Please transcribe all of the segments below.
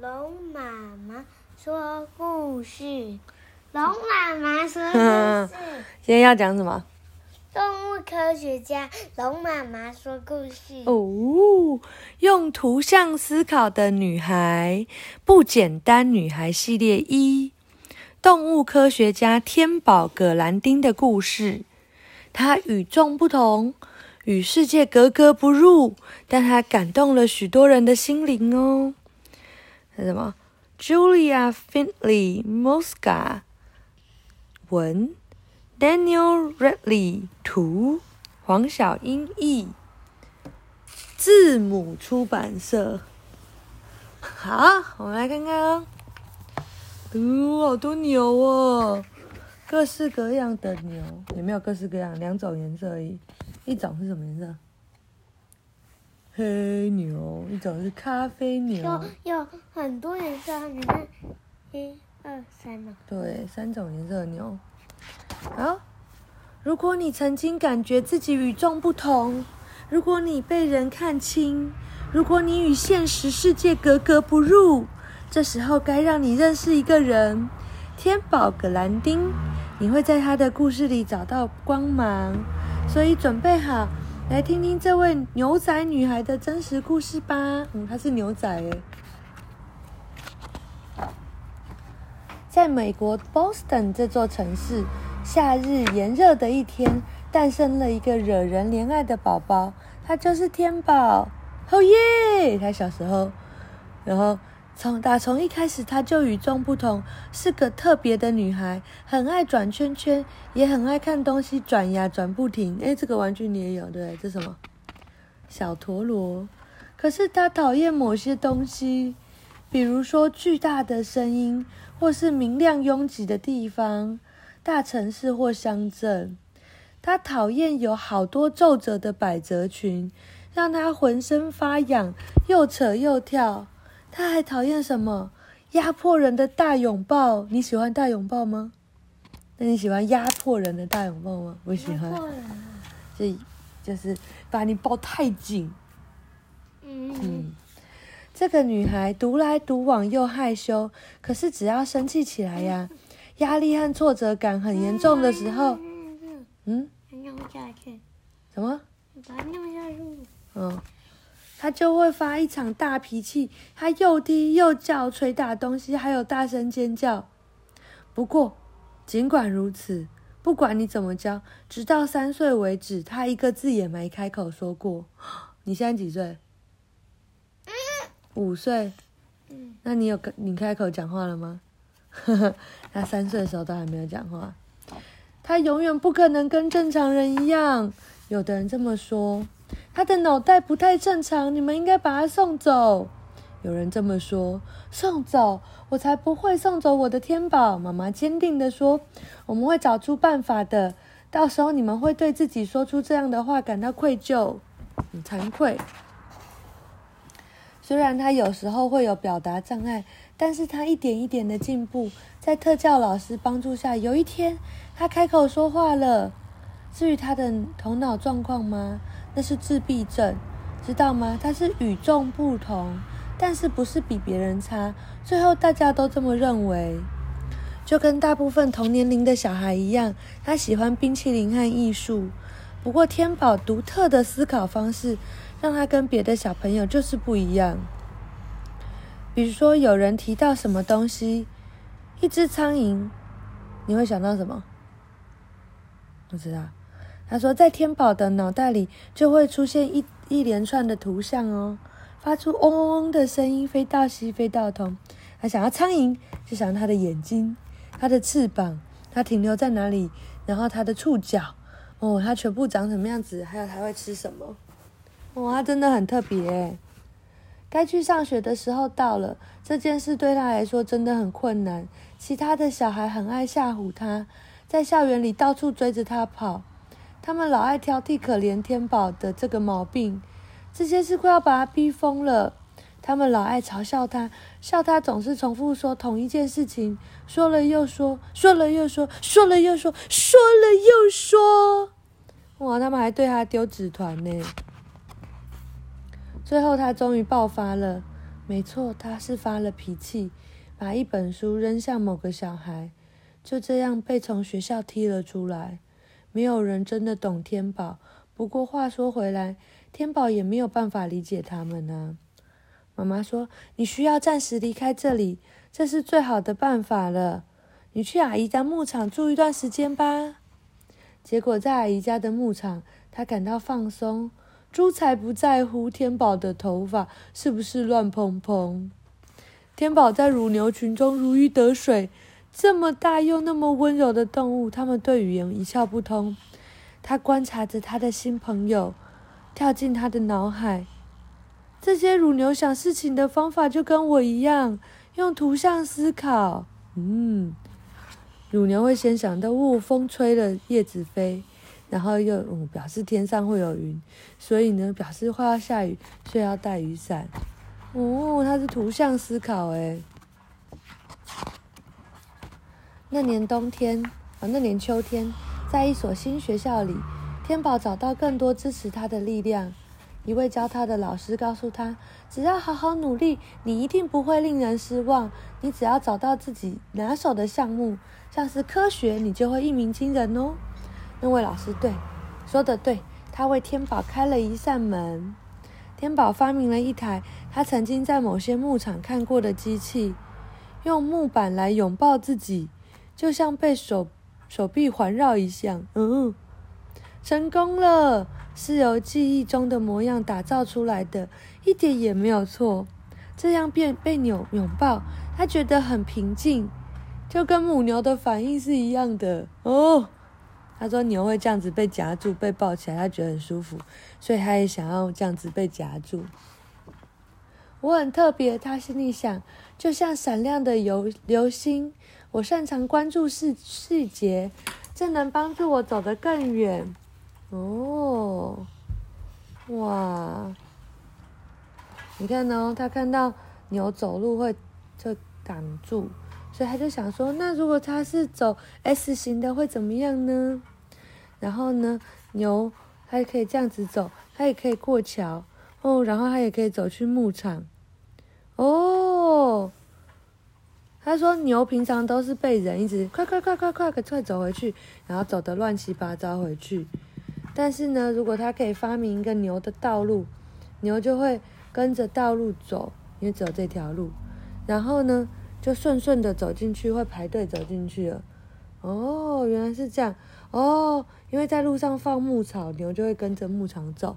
龙妈妈说故事。龙妈妈说故事。今天要讲什么？动物科学家龙妈妈说故事。哦，用图像思考的女孩，不简单女孩系列一，动物科学家天宝葛兰丁的故事。她与众不同，与世界格格不入，但她感动了许多人的心灵哦。是什么？Julia Finley Mosca 文，Daniel Redley 图，黄小英译，字母出版社。好，我们来看看哦。哦，好多牛哦，各式各样的牛，有没有各式各样？两种颜色而已，一种是什么颜色？黑牛，一种是咖啡牛。有有很多颜色，你看，一二三嘛。对，三种颜色的牛。好，如果你曾经感觉自己与众不同，如果你被人看清，如果你与现实世界格格不入，这时候该让你认识一个人——天宝格兰丁。你会在他的故事里找到光芒，所以准备好。来听听这位牛仔女孩的真实故事吧。嗯，她是牛仔诶。在美国 Boston 这座城市，夏日炎热的一天，诞生了一个惹人怜爱的宝宝，他就是天宝。哦耶！他小时候，然后。从打从一开始，她就与众不同，是个特别的女孩，很爱转圈圈，也很爱看东西转呀转不停。哎，这个玩具你也有对？这什么？小陀螺。可是她讨厌某些东西，比如说巨大的声音，或是明亮拥挤的地方，大城市或乡镇。她讨厌有好多皱褶的百褶裙，让她浑身发痒，又扯又跳。他还讨厌什么？压迫人的大拥抱。你喜欢大拥抱吗？那你喜欢压迫人的大拥抱吗？我喜欢。就就是把你抱太紧。嗯。这个女孩独来独往又害羞，可是只要生气起来呀，压力和挫折感很严重的时候，嗯。什么？把它弄下去。嗯。他就会发一场大脾气，他又踢又叫，捶打东西，还有大声尖叫。不过，尽管如此，不管你怎么教，直到三岁为止，他一个字也没开口说过。你现在几岁？五岁。那你有跟你开口讲话了吗？他三岁的时候都还没有讲话。他永远不可能跟正常人一样。有的人这么说。他的脑袋不太正常，你们应该把他送走。有人这么说，送走我才不会送走我的天宝。妈妈坚定地说：“我们会找出办法的。到时候你们会对自己说出这样的话感到愧疚，很惭愧。虽然他有时候会有表达障碍，但是他一点一点的进步。在特教老师帮助下，有一天他开口说话了。至于他的头脑状况吗？”那是自闭症，知道吗？他是与众不同，但是不是比别人差。最后大家都这么认为，就跟大部分同年龄的小孩一样，他喜欢冰淇淋和艺术。不过天宝独特的思考方式，让他跟别的小朋友就是不一样。比如说，有人提到什么东西，一只苍蝇，你会想到什么？不知道。他说，在天宝的脑袋里就会出现一一连串的图像哦，发出嗡嗡嗡的声音，飞到西，飞到东。他想要苍蝇，就想要他的眼睛、他的翅膀，它停留在哪里，然后它的触角，哦，它全部长什么样子，还有它会吃什么。哇，它真的很特别。该去上学的时候到了，这件事对他来说真的很困难。其他的小孩很爱吓唬他，在校园里到处追着他跑。他们老爱挑剔可怜天宝的这个毛病，这些事快要把他逼疯了。他们老爱嘲笑他，笑他总是重复说同一件事情，说了又说，说了又说，说了又说，说了又说。哇，他们还对他丢纸团呢。最后他终于爆发了，没错，他是发了脾气，把一本书扔向某个小孩，就这样被从学校踢了出来。没有人真的懂天宝，不过话说回来，天宝也没有办法理解他们呢。妈妈说：“你需要暂时离开这里，这是最好的办法了。你去阿姨家牧场住一段时间吧。”结果在阿姨家的牧场，他感到放松。猪才不在乎天宝的头发是不是乱蓬蓬。天宝在乳牛群中如鱼得水，这么大又那么温柔的动物，他们对语言一窍不通。他观察着他的新朋友，跳进他的脑海。这些乳牛想事情的方法就跟我一样，用图像思考。嗯，乳牛会先想到，哦，风吹了，叶子飞。然后又表示天上会有云，所以呢表示快要下雨，所以要带雨伞。哦，它是图像思考诶。那年冬天啊，那年秋天，在一所新学校里，天宝找到更多支持他的力量。一位教他的老师告诉他：“只要好好努力，你一定不会令人失望。你只要找到自己拿手的项目，像是科学，你就会一鸣惊人哦。”那位老师对，说的对，他为天宝开了一扇门。天宝发明了一台他曾经在某些牧场看过的机器，用木板来拥抱自己，就像被手手臂环绕一样。嗯，成功了，是由记忆中的模样打造出来的，一点也没有错。这样变被扭拥抱，他觉得很平静，就跟母牛的反应是一样的哦。他说：“牛会这样子被夹住、被抱起来，他觉得很舒服，所以他也想要这样子被夹住。我很特别，他心里想，就像闪亮的流流星。我擅长关注细细节，这能帮助我走得更远。哦，哇！你看哦，他看到牛走路会就挡住，所以他就想说：那如果他是走 S 型的，会怎么样呢？”然后呢，牛它可以这样子走，它也可以过桥哦，然后它也可以走去牧场哦。他说牛平常都是被人一直快快快快快快走回去，然后走的乱七八糟回去。但是呢，如果他可以发明一个牛的道路，牛就会跟着道路走，因为只有这条路，然后呢就顺顺的走进去，会排队走进去了。哦，原来是这样哦。因为在路上放牧草，牛就会跟着牧场走。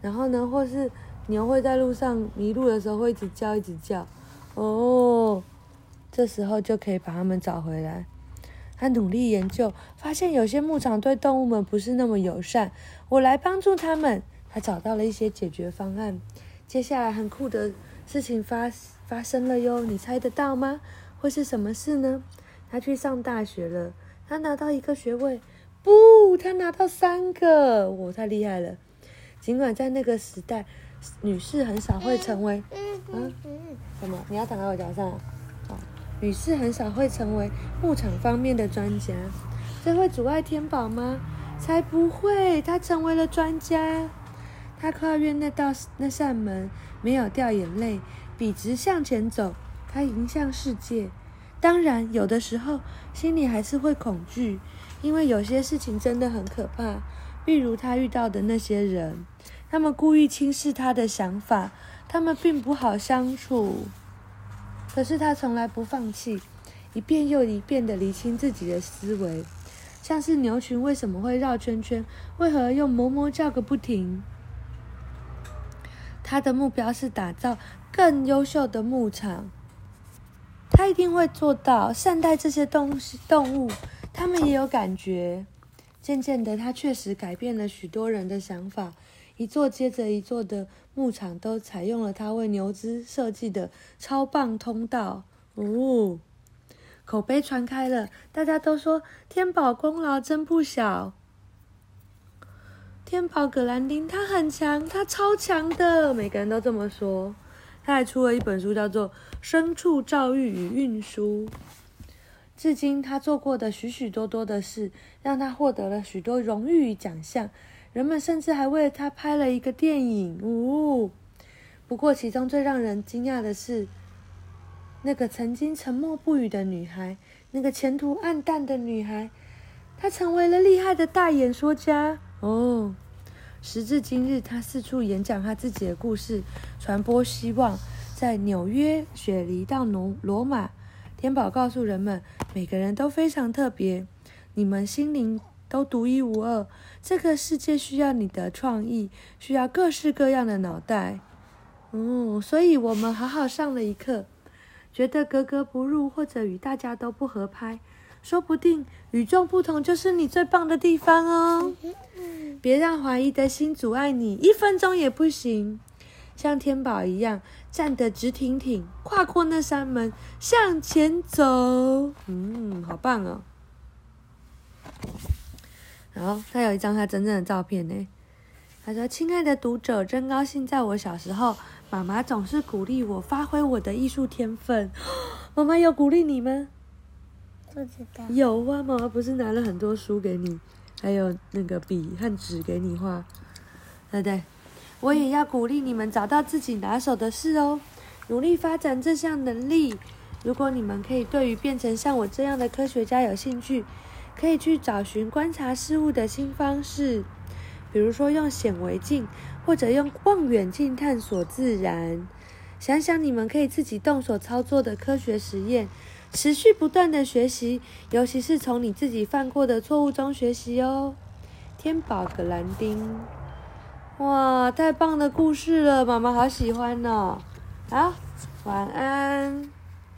然后呢，或是牛会在路上迷路的时候会一直叫，一直叫。哦，这时候就可以把它们找回来。他努力研究，发现有些牧场对动物们不是那么友善。我来帮助他们。他找到了一些解决方案。接下来很酷的事情发发生了哟，你猜得到吗？会是什么事呢？他去上大学了，他拿到一个学位。不，他拿到三个，我太厉害了。尽管在那个时代，女士很少会成为，嗯，什么？你要躺在我脚上？女士很少会成为牧场方面的专家，这会阻碍天宝吗？才不会，他成为了专家。他跨越那道那扇门，没有掉眼泪，笔直向前走。他迎向世界，当然有的时候心里还是会恐惧。因为有些事情真的很可怕，例如他遇到的那些人，他们故意轻视他的想法，他们并不好相处。可是他从来不放弃，一遍又一遍的厘清自己的思维，像是牛群为什么会绕圈圈，为何又哞哞叫个不停。他的目标是打造更优秀的牧场，他一定会做到善待这些东西动物。他们也有感觉。渐渐的，他确实改变了许多人的想法。一座接着一座的牧场都采用了他为牛只设计的超棒通道。哦，口碑传开了，大家都说天宝功劳真不小。天宝格兰丁他很强，他超强的，每个人都这么说。他还出了一本书，叫做《牲畜教育与运输》。至今，他做过的许许多多的事，让他获得了许多荣誉与奖项。人们甚至还为了他拍了一个电影。哦，不过，其中最让人惊讶的是，那个曾经沉默不语的女孩，那个前途暗淡的女孩，她成为了厉害的大演说家哦。时至今日，她四处演讲她自己的故事，传播希望。在纽约、雪梨到罗罗马，天宝告诉人们，每个人都非常特别，你们心灵都独一无二。这个世界需要你的创意，需要各式各样的脑袋。哦，所以我们好好上了一课，觉得格格不入或者与大家都不合拍，说不定与众不同就是你最棒的地方哦。别让怀疑的心阻碍你，一分钟也不行。像天宝一样站得直挺挺，跨过那扇门向前走。嗯，好棒哦！然后他有一张他真正的照片呢。他说：“亲爱的读者，真高兴在我小时候，妈妈总是鼓励我发挥我的艺术天分。妈妈有鼓励你吗？不知道。有啊，妈妈不是拿了很多书给你，还有那个笔和纸给你画，对不对？”我也要鼓励你们找到自己拿手的事哦，努力发展这项能力。如果你们可以对于变成像我这样的科学家有兴趣，可以去找寻观察事物的新方式，比如说用显微镜或者用望远镜探索自然。想想你们可以自己动手操作的科学实验，持续不断的学习，尤其是从你自己犯过的错误中学习哦。天宝格兰丁。哇，太棒的故事了，妈妈好喜欢哦！好，晚安。